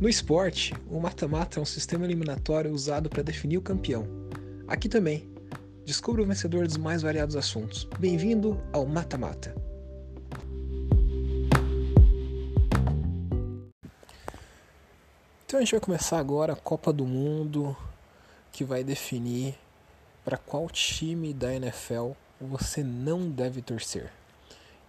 No esporte, o mata-mata é um sistema eliminatório usado para definir o campeão. Aqui também, descubra o vencedor dos mais variados assuntos. Bem-vindo ao Mata-Mata. Então a gente vai começar agora a Copa do Mundo, que vai definir para qual time da NFL você não deve torcer.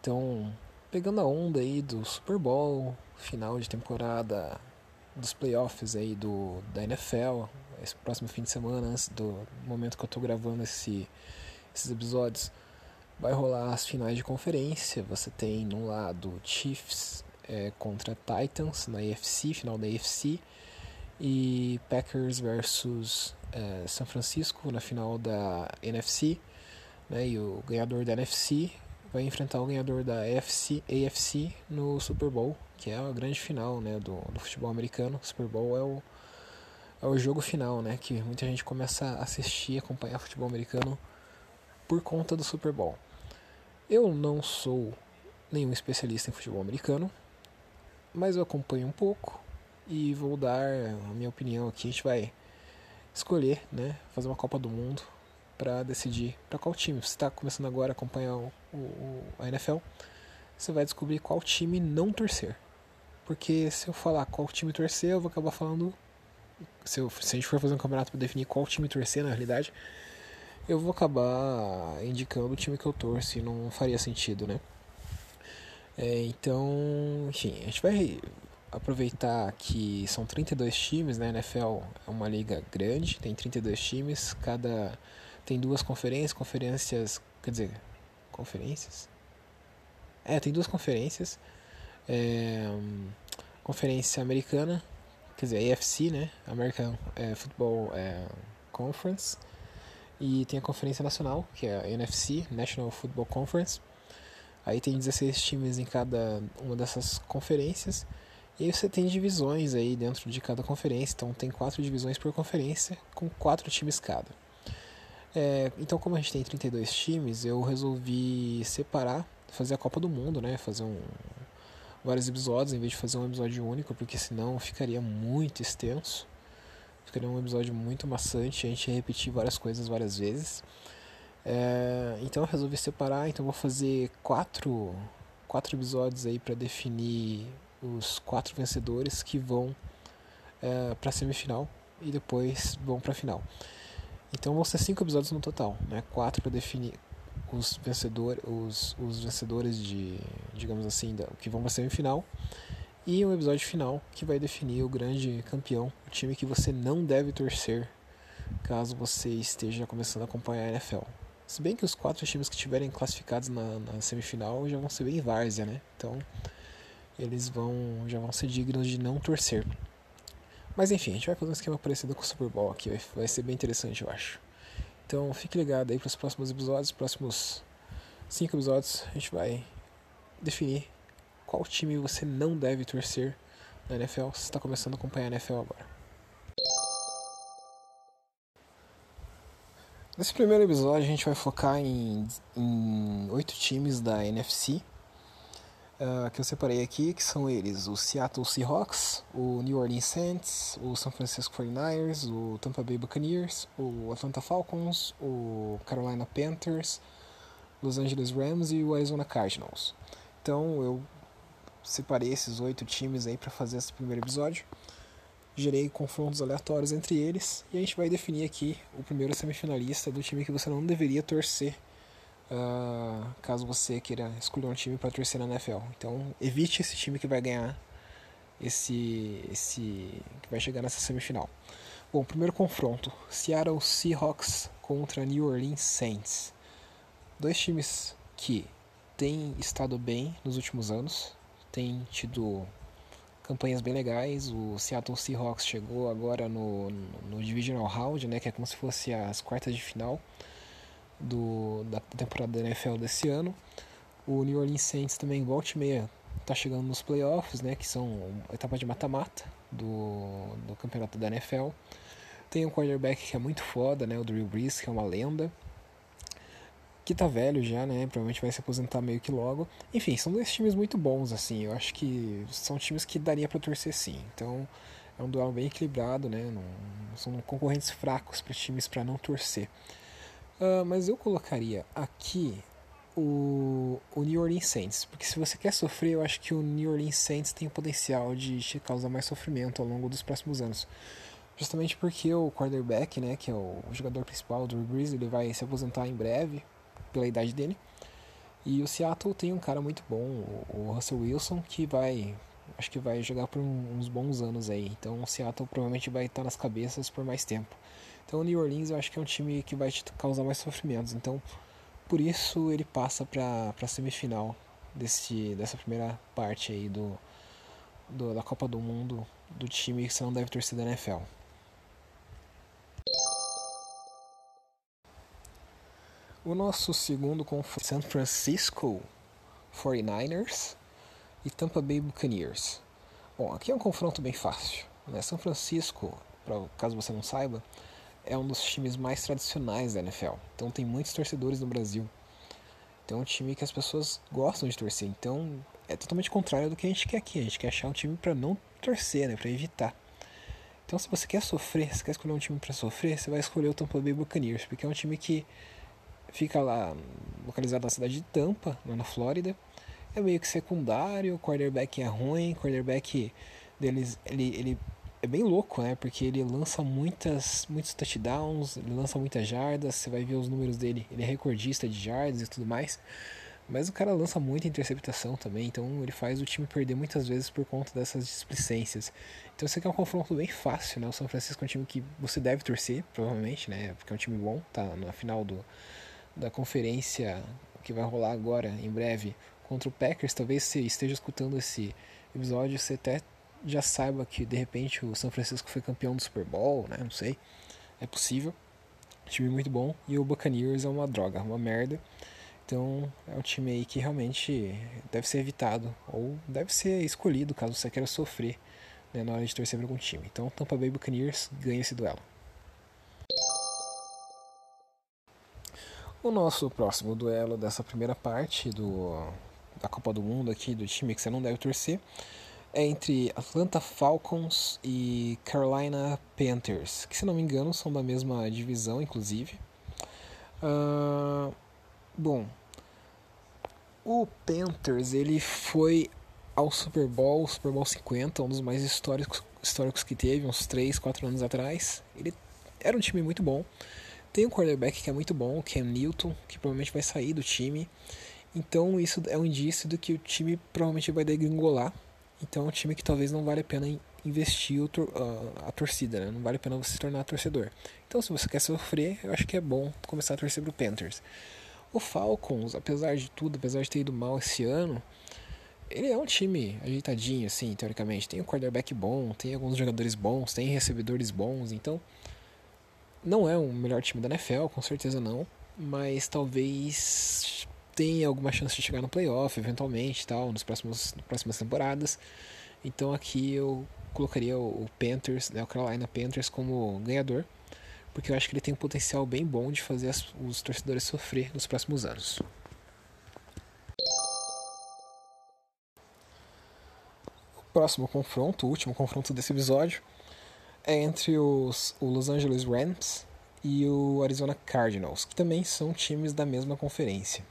Então, pegando a onda aí do Super Bowl, final de temporada, dos playoffs aí do, da NFL, esse próximo fim de semana, antes do momento que eu estou gravando esse, esses episódios, vai rolar as finais de conferência. Você tem no lado Chiefs é, contra Titans na AFC, final da AFC, e Packers versus é, São Francisco na final da NFC, né, e o ganhador da NFC vai enfrentar o ganhador da AFC, AFC no Super Bowl, que é a grande final né, do, do futebol americano. O Super Bowl é o, é o jogo final, né, que muita gente começa a assistir, acompanhar futebol americano por conta do Super Bowl. Eu não sou nenhum especialista em futebol americano, mas eu acompanho um pouco e vou dar a minha opinião aqui. A gente vai escolher, né, fazer uma Copa do Mundo para decidir para qual time. Você está começando agora a acompanhar o, o, a NFL, você vai descobrir qual time não torcer. Porque se eu falar qual time torcer, eu vou acabar falando. Se, eu, se a gente for fazer um campeonato para definir qual time torcer na realidade, eu vou acabar indicando o time que eu torço e não faria sentido, né? É, então, enfim, a gente vai aproveitar que são 32 times, né? A NFL é uma liga grande, tem 32 times, cada tem duas conferências, conferências, quer dizer, conferências? É, tem duas conferências. É, conferência americana, quer dizer, AFC, né? American é, Football é, Conference. E tem a conferência nacional, que é a NFC, National Football Conference. Aí tem 16 times em cada uma dessas conferências. E aí você tem divisões aí dentro de cada conferência. Então tem quatro divisões por conferência, com quatro times cada. É, então, como a gente tem 32 times, eu resolvi separar, fazer a Copa do Mundo, né? Fazer um, vários episódios em vez de fazer um episódio único, porque senão ficaria muito extenso. Ficaria um episódio muito maçante, a gente ia repetir várias coisas várias vezes. É, então eu resolvi separar, então vou fazer quatro, quatro episódios aí para definir os quatro vencedores que vão é, para a semifinal e depois vão para a final. Então vão ser cinco episódios no total, né? Quatro para definir os vencedores, os, os vencedores de, digamos assim, da, que vão para a semifinal e um episódio final que vai definir o grande campeão, o time que você não deve torcer caso você esteja começando a acompanhar a NFL. Se bem que os quatro times que estiverem classificados na, na, semifinal já vão ser bem várzea, né? Então eles vão já vão ser dignos de não torcer. Mas enfim, a gente vai fazer um esquema parecido com o Super Bowl aqui, vai, ser bem interessante, eu acho. Então fique ligado aí para os próximos episódios, próximos cinco episódios, a gente vai definir qual time você não deve torcer na NFL se está começando a acompanhar a NFL agora. Nesse primeiro episódio a gente vai focar em oito times da NFC uh, que eu separei aqui, que são eles o Seattle Seahawks, o New Orleans Saints, o San Francisco 49ers, o Tampa Bay Buccaneers, o Atlanta Falcons, o Carolina Panthers, Los Angeles Rams e o Arizona Cardinals. Então eu separei esses oito times aí para fazer esse primeiro episódio. Gerei confrontos aleatórios entre eles e a gente vai definir aqui o primeiro semifinalista do time que você não deveria torcer uh, caso você queira escolher um time para torcer na NFL. Então, evite esse time que vai ganhar esse esse que vai chegar nessa semifinal. Bom, primeiro confronto: Seattle Seahawks contra New Orleans Saints. Dois times que têm estado bem nos últimos anos, têm tido campanhas bem legais. O Seattle Seahawks chegou agora no, no, Divisional Round, né, que é como se fosse as quartas de final do, da temporada da NFL desse ano. O New Orleans Saints também, volta e meia, está chegando nos playoffs, né, que são a etapa de mata-mata do, do campeonato da NFL. Tem um quarterback que é muito foda, né, o Drew Brees, que é uma lenda. que tá velho já, né? Provavelmente vai se aposentar meio que logo. Enfim, são dois times muito bons, assim. Eu acho que são times que daria para torcer sim. Então é um duelo bem equilibrado, né? Não, são concorrentes fracos para times para não torcer. Uh, mas eu colocaria aqui o, o New Orleans Saints, porque se você quer sofrer, eu acho que o New Orleans Saints tem o potencial de te causar mais sofrimento ao longo dos próximos anos. Justamente porque o quarterback, né, que é o jogador principal do Brees, ele vai se aposentar em breve, pela idade dele. E o Seattle tem um cara muito bom, o Russell Wilson, que vai, acho que vai jogar por uns bons anos aí. Então o Seattle provavelmente vai estar nas cabeças por mais tempo. Então o New Orleans eu acho que é um time que vai te causar mais sofrimentos. Então por isso ele passa para a semifinal desse, dessa primeira parte aí do, do, da Copa do Mundo do time que você não deve torcer da NFL. O nosso segundo confronto San Francisco 49ers e Tampa Bay Buccaneers. Bom, aqui é um confronto bem fácil. Né? São Francisco, pra, caso você não saiba, é um dos times mais tradicionais da NFL. Então tem muitos torcedores no Brasil. Então é um time que as pessoas gostam de torcer. Então é totalmente contrário do que a gente quer aqui. A gente quer achar um time para não torcer, né? para evitar. Então se você quer sofrer, se quer escolher um time para sofrer, você vai escolher o Tampa Bay Buccaneers, porque é um time que fica lá localizado na cidade de Tampa, lá na Flórida. É meio que secundário, o quarterback é ruim, o quarterback deles ele, ele é bem louco, né? Porque ele lança muitas, muitos touchdowns, ele lança muitas jardas, você vai ver os números dele, ele é recordista de jardas e tudo mais. Mas o cara lança muita interceptação também, então ele faz o time perder muitas vezes por conta dessas displicências. Então esse aqui é um confronto bem fácil, né? O São Francisco é um time que você deve torcer, provavelmente, né? Porque é um time bom, tá na final do, da conferência que vai rolar agora, em breve, contra o Packers, talvez você esteja escutando esse episódio, você até já saiba que de repente o São Francisco foi campeão do Super Bowl, né? Não sei. É possível. Time muito bom. E o Buccaneers é uma droga, uma merda. Então é um time aí que realmente deve ser evitado. Ou deve ser escolhido caso você queira sofrer né, na hora de torcer para algum time. Então Tampa Bay Buccaneers ganha esse duelo. O nosso próximo duelo dessa primeira parte do, da Copa do Mundo aqui, do time que você não deve torcer, é entre Atlanta Falcons e Carolina Panthers, que se não me engano são da mesma divisão, inclusive. Uh, bom, o Panthers ele foi ao Super Bowl, Super Bowl 50, um dos mais históricos, históricos que teve, uns 3, 4 anos atrás. Ele era um time muito bom. Tem um quarterback que é muito bom, que é Newton, que provavelmente vai sair do time. Então isso é um indício do que o time provavelmente vai degringolar. Então é um time que talvez não vale a pena investir a torcida, né? não vale a pena você se tornar torcedor. Então se você quer sofrer, eu acho que é bom começar a torcer pro Panthers. O Falcons, apesar de tudo, apesar de ter ido mal esse ano, ele é um time ajeitadinho, assim, teoricamente. Tem um quarterback bom, tem alguns jogadores bons, tem recebedores bons, então não é o melhor time da NFL, com certeza não, mas talvez tenha alguma chance de chegar no playoff eventualmente, tal, nos próximos nas próximas temporadas. Então aqui eu colocaria o Panthers, né, o Carolina Panthers como ganhador, porque eu acho que ele tem um potencial bem bom de fazer as, os torcedores sofrer nos próximos anos. O próximo confronto, o último confronto desse episódio, é entre os, o Los Angeles Rams e o Arizona Cardinals, que também são times da mesma conferência.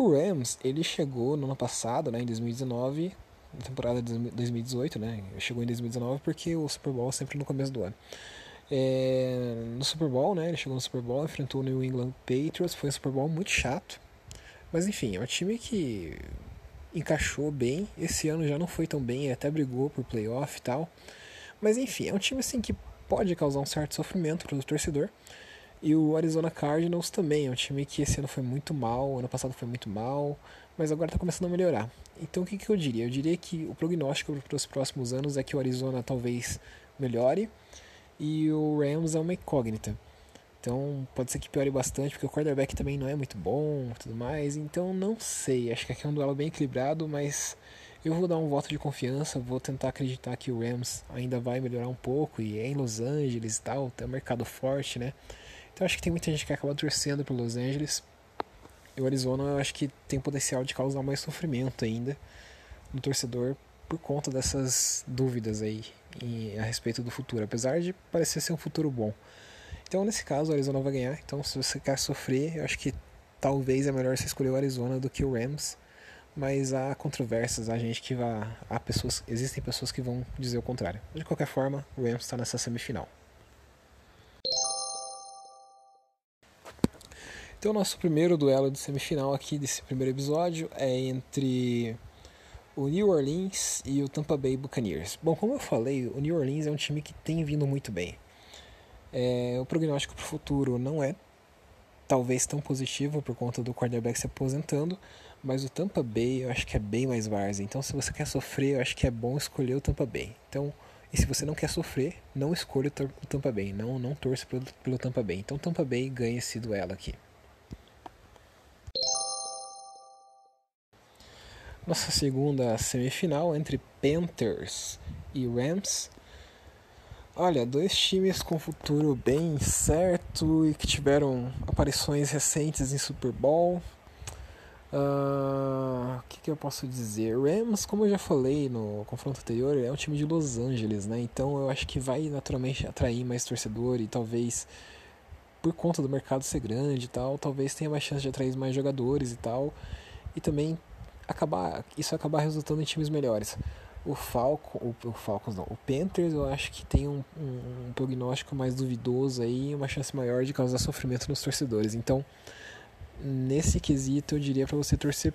O Rams, ele chegou no ano passado, né, em 2019, na temporada de 2018, né, chegou em 2019 porque o Super Bowl é sempre no começo do ano. É, no Super Bowl, né, ele chegou no Super Bowl, enfrentou o New England Patriots, foi um Super Bowl muito chato, mas enfim, é um time que encaixou bem, esse ano já não foi tão bem, até brigou por playoff e tal, mas enfim, é um time assim que pode causar um certo sofrimento para o torcedor. E o Arizona Cardinals também é um time que esse ano foi muito mal, ano passado foi muito mal, mas agora está começando a melhorar. Então o que, que eu diria? Eu diria que o prognóstico para os próximos anos é que o Arizona talvez melhore e o Rams é uma incógnita. Então pode ser que piore bastante, porque o quarterback também não é muito bom tudo mais. Então não sei, acho que aqui é um duelo bem equilibrado, mas eu vou dar um voto de confiança, vou tentar acreditar que o Rams ainda vai melhorar um pouco e é em Los Angeles e tal, tem um mercado forte, né? Então acho que tem muita gente que acaba torcendo para Los Angeles, E o Arizona eu acho que tem potencial de causar mais sofrimento ainda no torcedor por conta dessas dúvidas aí em, a respeito do futuro, apesar de parecer ser um futuro bom. Então, nesse caso, o Arizona vai ganhar. Então, se você quer sofrer, eu acho que talvez é melhor você escolher o Arizona do que o Rams. Mas há controvérsias, há gente que vai. Há pessoas, existem pessoas que vão dizer o contrário. De qualquer forma, o Rams está nessa semifinal. Então, nosso primeiro duelo de semifinal aqui desse primeiro episódio é entre o New Orleans e o Tampa Bay Buccaneers. Bom, como eu falei, o New Orleans é um time que tem vindo muito bem. É, o prognóstico para o futuro não é talvez tão positivo por conta do quarterback se aposentando, mas o Tampa Bay eu acho que é bem mais várzea. Então, se você quer sofrer, eu acho que é bom escolher o Tampa Bay. Então, e se você não quer sofrer, não escolha o Tampa Bay, não, não torça pelo, pelo Tampa Bay. Então, Tampa Bay ganha esse duelo aqui. Nossa segunda semifinal entre Panthers e Rams. Olha, dois times com futuro bem certo e que tiveram aparições recentes em Super Bowl. Uh, o que, que, eu posso dizer? Rams, como eu já falei no confronto anterior, é um time de Los Angeles, né? Então eu acho que vai naturalmente atrair mais torcedor e talvez por conta do mercado ser grande e tal, talvez tenha mais chance de atrair mais jogadores e tal. E também acabar isso acabar resultando em times melhores. O Falcon, o, o Falcons não, o Panthers eu acho que tem um, um, um prognóstico mais duvidoso aí, uma chance maior de causar sofrimento nos torcedores. Então, nesse quesito, eu diria para você torcer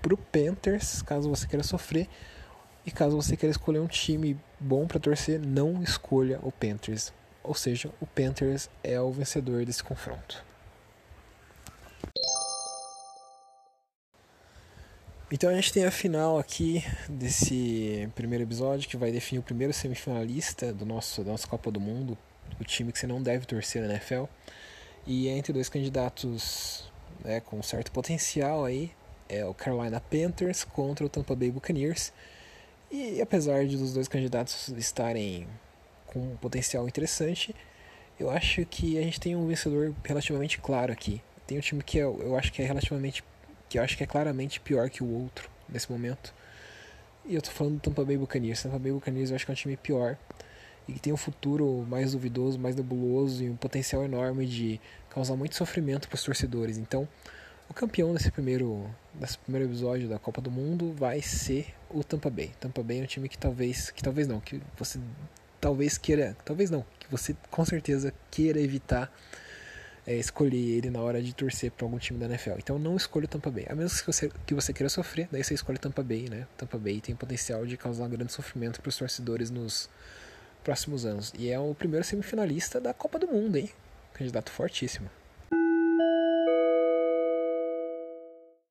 pro Panthers, caso você queira sofrer. E caso você queira escolher um time bom para torcer, não escolha o Panthers. Ou seja, o Panthers é o vencedor desse confronto. Então a gente tem a final aqui desse primeiro episódio que vai definir o primeiro semifinalista do nosso, da nossa Copa do Mundo, o time que você não deve torcer na NFL. E é entre dois candidatos né, com certo potencial aí, é o Carolina Panthers contra o Tampa Bay Buccaneers. E apesar de os dois candidatos estarem com um potencial interessante, eu acho que a gente tem um vencedor relativamente claro aqui. Tem um time que eu, eu acho que é relativamente que eu acho que é claramente pior que o outro nesse momento. E eu tô falando do Tampa Bay Buccaneers. Tampa Bay Buccaneers eu acho que é um time pior e que tem um futuro mais duvidoso, mais nebuloso e um potencial enorme de causar muito sofrimento para os torcedores. Então, o campeão desse primeiro, desse primeiro episódio da Copa do Mundo vai ser o Tampa Bay. Tampa Bay é um time que talvez, que talvez não, que você talvez queira, talvez não, que você com certeza queira evitar é, escolher ele na hora de torcer para algum time da NFL. Então não escolha o Tampa Bay. A menos que você, que você queira sofrer, daí você escolhe o Tampa Bay, né? Tampa Bay tem potencial de causar um grande sofrimento para os torcedores nos próximos anos. E é o primeiro semifinalista da Copa do Mundo, hein? Candidato fortíssimo.